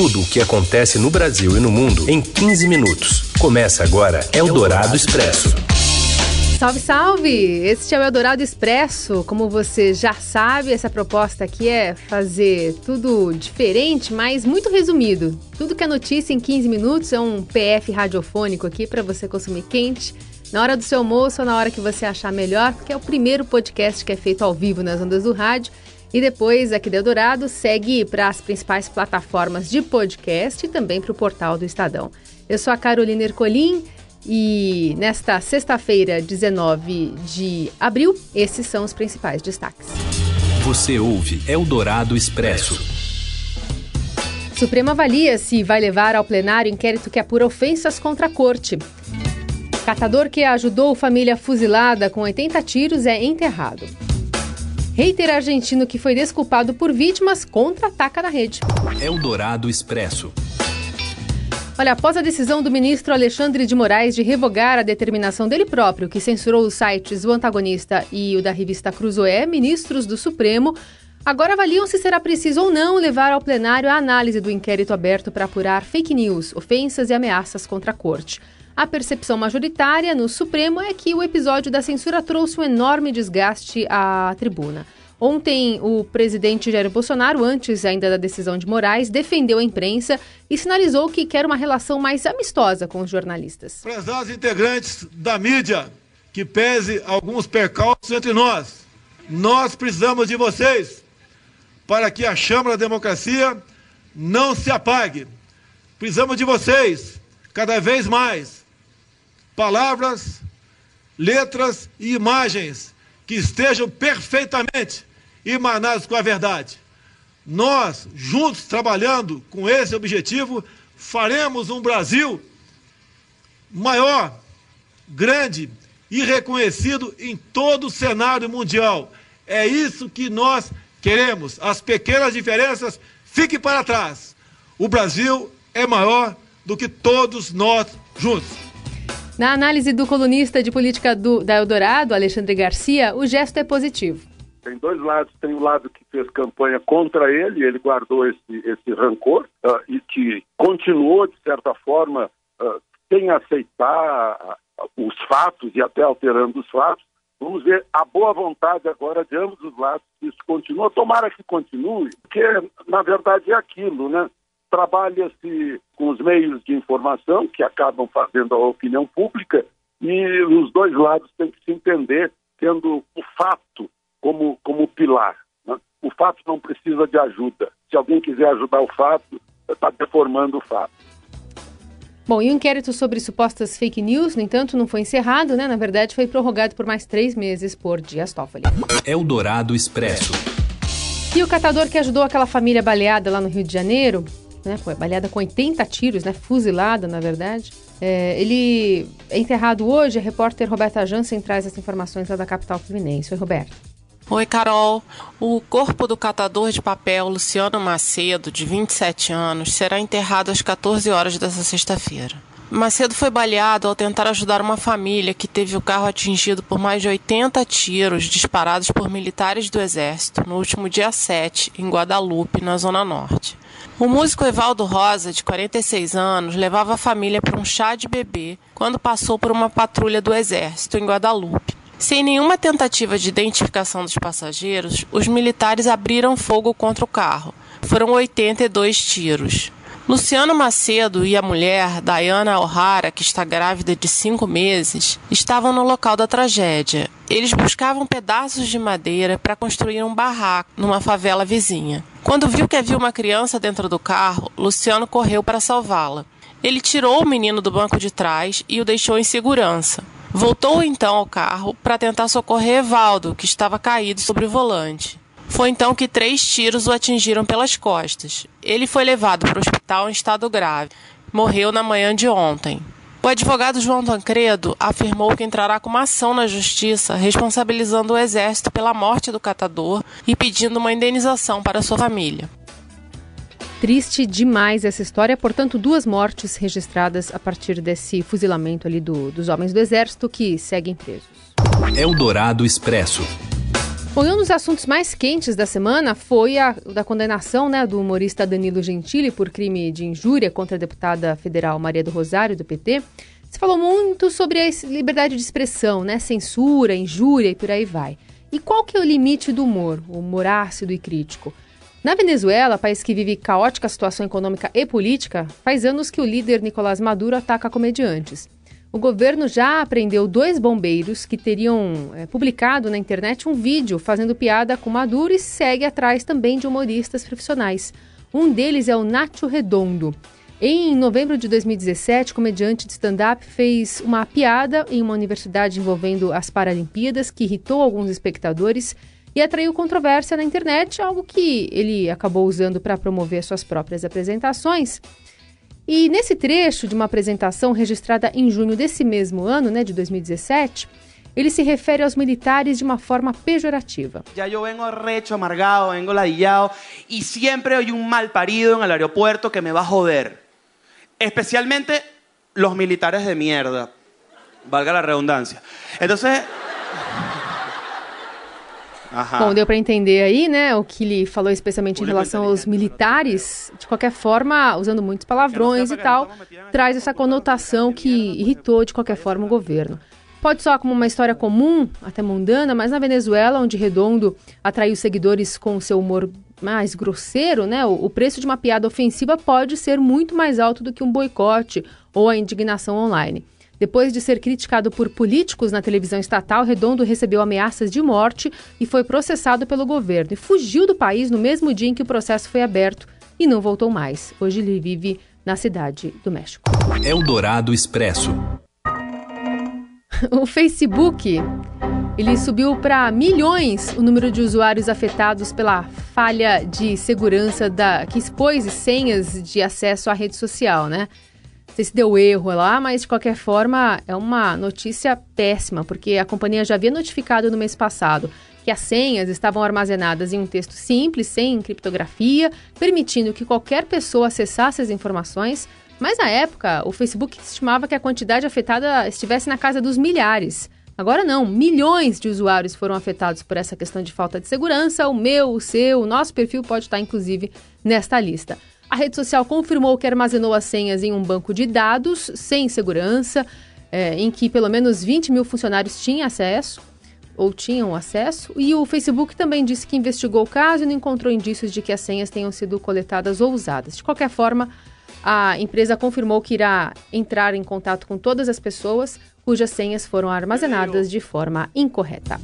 Tudo o que acontece no Brasil e no mundo em 15 minutos. Começa agora Eldorado Expresso. Salve, salve! Este é o Eldorado Expresso. Como você já sabe, essa proposta aqui é fazer tudo diferente, mas muito resumido. Tudo que é notícia em 15 minutos é um PF radiofônico aqui para você consumir quente na hora do seu almoço ou na hora que você achar melhor, porque é o primeiro podcast que é feito ao vivo nas ondas do rádio. E depois, aqui do Eldorado, segue para as principais plataformas de podcast e também para o portal do Estadão. Eu sou a Carolina Ercolim e nesta sexta-feira, 19 de abril, esses são os principais destaques. Você ouve Eldorado Expresso. Supremo avalia se vai levar ao plenário inquérito que apura ofensas contra a corte. Catador que ajudou família fuzilada com 80 tiros é enterrado. Hater argentino que foi desculpado por vítimas contra-ataca na rede. Eldorado Expresso. Olha, após a decisão do ministro Alexandre de Moraes de revogar a determinação dele próprio, que censurou os sites O Antagonista e o da revista Cruzoé, ministros do Supremo agora avaliam se será preciso ou não levar ao plenário a análise do inquérito aberto para apurar fake news, ofensas e ameaças contra a corte. A percepção majoritária no Supremo é que o episódio da censura trouxe um enorme desgaste à tribuna. Ontem, o presidente Jair Bolsonaro, antes ainda da decisão de Moraes, defendeu a imprensa e sinalizou que quer uma relação mais amistosa com os jornalistas. Prezados integrantes da mídia, que pese alguns percalços entre nós, nós precisamos de vocês para que a chama da democracia não se apague. Precisamos de vocês cada vez mais palavras, letras e imagens que estejam perfeitamente emanadas com a verdade. Nós, juntos, trabalhando com esse objetivo, faremos um Brasil maior, grande e reconhecido em todo o cenário mundial. É isso que nós queremos. As pequenas diferenças fiquem para trás. O Brasil é maior do que todos nós juntos. Na análise do colunista de política do, da Eldorado, Alexandre Garcia, o gesto é positivo. Tem dois lados. Tem o lado que fez campanha contra ele, ele guardou esse, esse rancor uh, e que continuou, de certa forma, uh, sem aceitar uh, os fatos e até alterando os fatos. Vamos ver a boa vontade agora de ambos os lados, isso continua. Tomara que continue, porque, na verdade, é aquilo, né? Trabalha-se com os meios de informação que acabam fazendo a opinião pública e os dois lados têm que se entender tendo o fato como, como pilar. Né? O fato não precisa de ajuda. Se alguém quiser ajudar o fato, está deformando o fato. Bom, e o inquérito sobre supostas fake news, no entanto, não foi encerrado, né? Na verdade, foi prorrogado por mais três meses por Dias Toffoli. Eldorado Expresso. E o catador que ajudou aquela família baleada lá no Rio de Janeiro né, foi baleada com 80 tiros, né, fuzilada, na verdade. É, ele é enterrado hoje. A repórter Roberta Jansen traz as informações lá da capital fluminense. Oi, Roberta. Oi, Carol. O corpo do catador de papel Luciano Macedo, de 27 anos, será enterrado às 14 horas dessa sexta-feira. Macedo foi baleado ao tentar ajudar uma família que teve o carro atingido por mais de 80 tiros disparados por militares do Exército no último dia 7, em Guadalupe, na Zona Norte. O músico Evaldo Rosa, de 46 anos, levava a família para um chá de bebê quando passou por uma patrulha do Exército em Guadalupe. Sem nenhuma tentativa de identificação dos passageiros, os militares abriram fogo contra o carro. Foram 82 tiros. Luciano Macedo e a mulher, Diana O'Hara, que está grávida de cinco meses, estavam no local da tragédia. Eles buscavam pedaços de madeira para construir um barraco numa favela vizinha. Quando viu que havia uma criança dentro do carro, Luciano correu para salvá-la. Ele tirou o menino do banco de trás e o deixou em segurança. Voltou então ao carro para tentar socorrer Evaldo, que estava caído sobre o volante. Foi então que três tiros o atingiram pelas costas. Ele foi levado para o hospital em estado grave. Morreu na manhã de ontem. O advogado João Tancredo afirmou que entrará com uma ação na justiça responsabilizando o Exército pela morte do catador e pedindo uma indenização para sua família. Triste demais essa história, portanto, duas mortes registradas a partir desse fuzilamento ali do, dos homens do Exército que seguem presos. Eldorado Expresso. Bom, e um dos assuntos mais quentes da semana foi a da condenação né, do humorista Danilo Gentili por crime de injúria contra a deputada federal Maria do Rosário, do PT. Se falou muito sobre a liberdade de expressão, né, censura, injúria e por aí vai. E qual que é o limite do humor, o humor ácido e crítico? Na Venezuela, país que vive caótica situação econômica e política, faz anos que o líder Nicolás Maduro ataca comediantes. O governo já apreendeu dois bombeiros que teriam é, publicado na internet um vídeo fazendo piada com Maduro e segue atrás também de humoristas profissionais. Um deles é o Nacho Redondo. Em novembro de 2017, o comediante de stand-up fez uma piada em uma universidade envolvendo as Paralimpíadas que irritou alguns espectadores e atraiu controvérsia na internet, algo que ele acabou usando para promover suas próprias apresentações. E nesse trecho de uma apresentação registrada em junho desse mesmo ano, né, de 2017, ele se refere aos militares de uma forma pejorativa. Já eu vengo recho, amargado, vengo ladillado e sempre hay um mal parido en el aeropuerto que me va a joder. Especialmente los militares de mierda. Valga la redundancia. Entonces, Bom, deu para entender aí, né, o que ele falou especialmente em relação aos militares. De qualquer forma, usando muitos palavrões e tal, traz essa conotação que irritou de qualquer forma o governo. Pode soar como uma história comum, até mundana, mas na Venezuela, onde Redondo atraiu seguidores com seu humor mais grosseiro, né, o preço de uma piada ofensiva pode ser muito mais alto do que um boicote ou a indignação online. Depois de ser criticado por políticos na televisão estatal, Redondo recebeu ameaças de morte e foi processado pelo governo. E fugiu do país no mesmo dia em que o processo foi aberto e não voltou mais. Hoje ele vive na cidade do México. Eldorado Expresso. o Facebook ele subiu para milhões o número de usuários afetados pela falha de segurança da que expôs senhas de acesso à rede social, né? Sei se deu erro lá, mas de qualquer forma é uma notícia péssima, porque a companhia já havia notificado no mês passado que as senhas estavam armazenadas em um texto simples, sem criptografia, permitindo que qualquer pessoa acessasse as informações. Mas na época, o Facebook estimava que a quantidade afetada estivesse na casa dos milhares. Agora não, milhões de usuários foram afetados por essa questão de falta de segurança. O meu, o seu, o nosso perfil pode estar inclusive nesta lista. A rede social confirmou que armazenou as senhas em um banco de dados sem segurança, é, em que pelo menos 20 mil funcionários tinham acesso ou tinham acesso, e o Facebook também disse que investigou o caso e não encontrou indícios de que as senhas tenham sido coletadas ou usadas. De qualquer forma, a empresa confirmou que irá entrar em contato com todas as pessoas cujas senhas foram armazenadas de forma incorreta.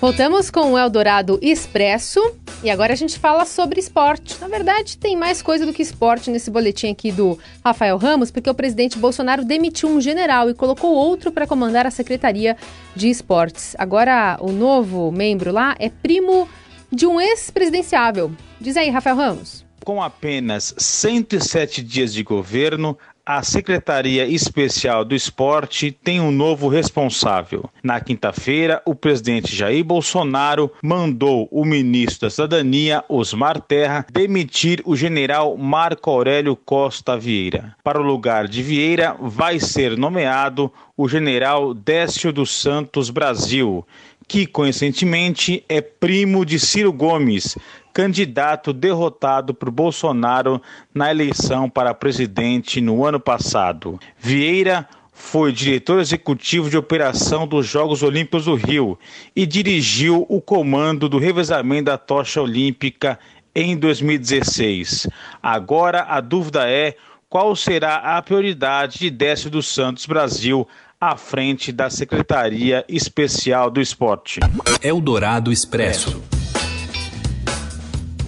Voltamos com o Eldorado Expresso e agora a gente fala sobre esporte. Na verdade, tem mais coisa do que esporte nesse boletim aqui do Rafael Ramos, porque o presidente Bolsonaro demitiu um general e colocou outro para comandar a Secretaria de Esportes. Agora, o novo membro lá é primo de um ex-presidenciável. Diz aí, Rafael Ramos. Com apenas 107 dias de governo, a Secretaria Especial do Esporte tem um novo responsável. Na quinta-feira, o presidente Jair Bolsonaro mandou o ministro da Cidadania, Osmar Terra, demitir o general Marco Aurélio Costa Vieira. Para o lugar de Vieira, vai ser nomeado o general Décio dos Santos Brasil, que coincidentemente é primo de Ciro Gomes, candidato derrotado por Bolsonaro na eleição para presidente no ano passado. Vieira foi diretor executivo de operação dos Jogos Olímpicos do Rio e dirigiu o comando do revezamento da tocha olímpica em 2016. Agora a dúvida é qual será a prioridade de Décio dos Santos Brasil à frente da Secretaria Especial do Esporte. Eldorado Expresso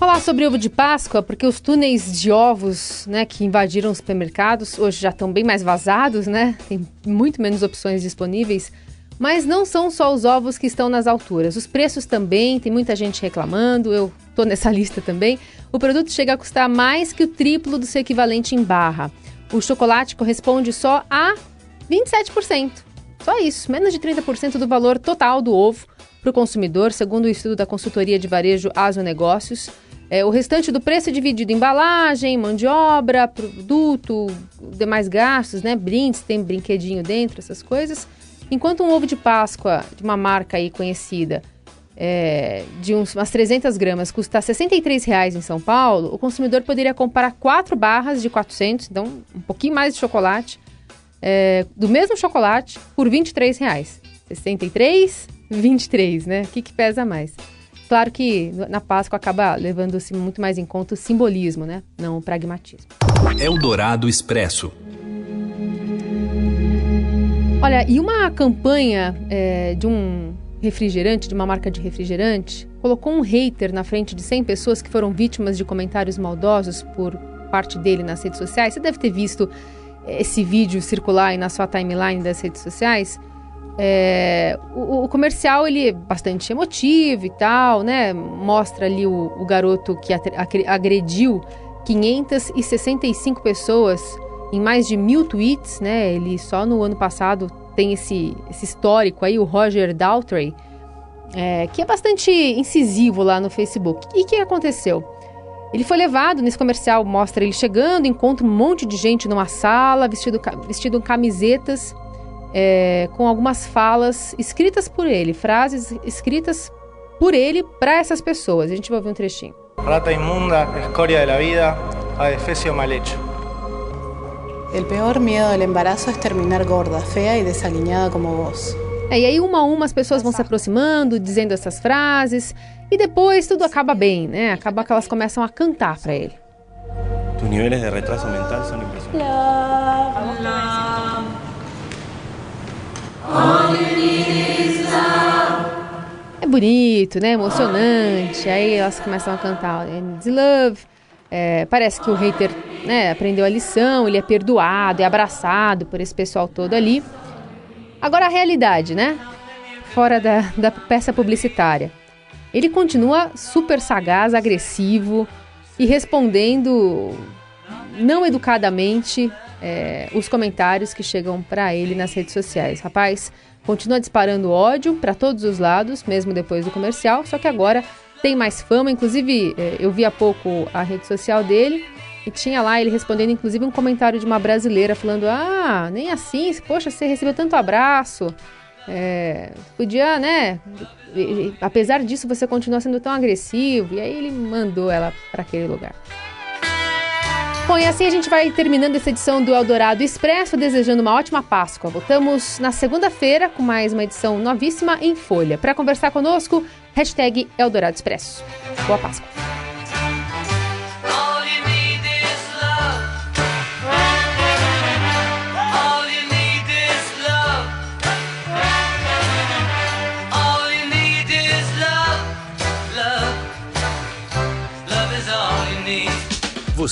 falar sobre ovo de Páscoa, porque os túneis de ovos, né, que invadiram os supermercados, hoje já estão bem mais vazados, né? Tem muito menos opções disponíveis. Mas não são só os ovos que estão nas alturas. Os preços também, tem muita gente reclamando, eu estou nessa lista também. O produto chega a custar mais que o triplo do seu equivalente em barra. O chocolate corresponde só a 27%. Só isso, menos de 30% do valor total do ovo para o consumidor, segundo o estudo da consultoria de varejo Aso Negócios. É, o restante do preço é dividido em embalagem, mão de obra, produto, demais gastos, né? Brindes, tem brinquedinho dentro, essas coisas. Enquanto um ovo de Páscoa de uma marca aí conhecida é, de uns, umas 300 gramas custa R$ 63,00 em São Paulo, o consumidor poderia comprar quatro barras de 400, então um pouquinho mais de chocolate, é, do mesmo chocolate, por R$ 23,00. 63, 23, né? O que, que pesa mais? Claro que na Páscoa acaba levando-se muito mais em conta o simbolismo, né? Não o pragmatismo. Eldorado Expresso. Olha, e uma campanha é, de um refrigerante, de uma marca de refrigerante, colocou um hater na frente de 100 pessoas que foram vítimas de comentários maldosos por parte dele nas redes sociais. Você deve ter visto esse vídeo circular aí na sua timeline das redes sociais. É, o, o, comercial ele é bastante emotivo e tal, né? Mostra ali o, o garoto que agrediu 565 pessoas em mais de mil tweets, né? Ele só no ano passado tem esse, esse histórico aí, o Roger Daltrey, é, que é bastante incisivo lá no Facebook. E o que aconteceu? Ele foi levado nesse comercial, mostra ele chegando, encontra um monte de gente numa sala, vestido, vestido camisetas é, com algumas falas escritas por ele, frases escritas por ele para essas pessoas. A gente vai ouvir um trechinho. Rata imunda, escoria de la vida, adefesio mal hecho. El peor miedo del embarazo es terminar gorda, fea y desaliñada como vos. É, e aí, uma a uma, as pessoas vão se aproximando, dizendo essas frases, e depois tudo acaba bem, né? Acaba que elas começam a cantar para ele. Tus niveles de retraso mental são impressionantes. É bonito, né? Emocionante. Aí elas começam a cantar Needs Love. É, parece que o hater né, aprendeu a lição, ele é perdoado, é abraçado por esse pessoal todo ali. Agora a realidade, né? Fora da, da peça publicitária. Ele continua super sagaz, agressivo e respondendo não educadamente é, os comentários que chegam para ele nas redes sociais. Rapaz, continua disparando ódio para todos os lados, mesmo depois do comercial, só que agora tem mais fama. Inclusive, é, eu vi há pouco a rede social dele e tinha lá ele respondendo, inclusive, um comentário de uma brasileira falando: Ah, nem assim, poxa, você recebeu tanto abraço. É, podia, né? Apesar disso, você continua sendo tão agressivo. E aí ele mandou ela para aquele lugar. Bom, e assim a gente vai terminando essa edição do Eldorado Expresso, desejando uma ótima Páscoa. Voltamos na segunda-feira com mais uma edição novíssima em Folha. Para conversar conosco, hashtag Eldorado Expresso. Boa Páscoa.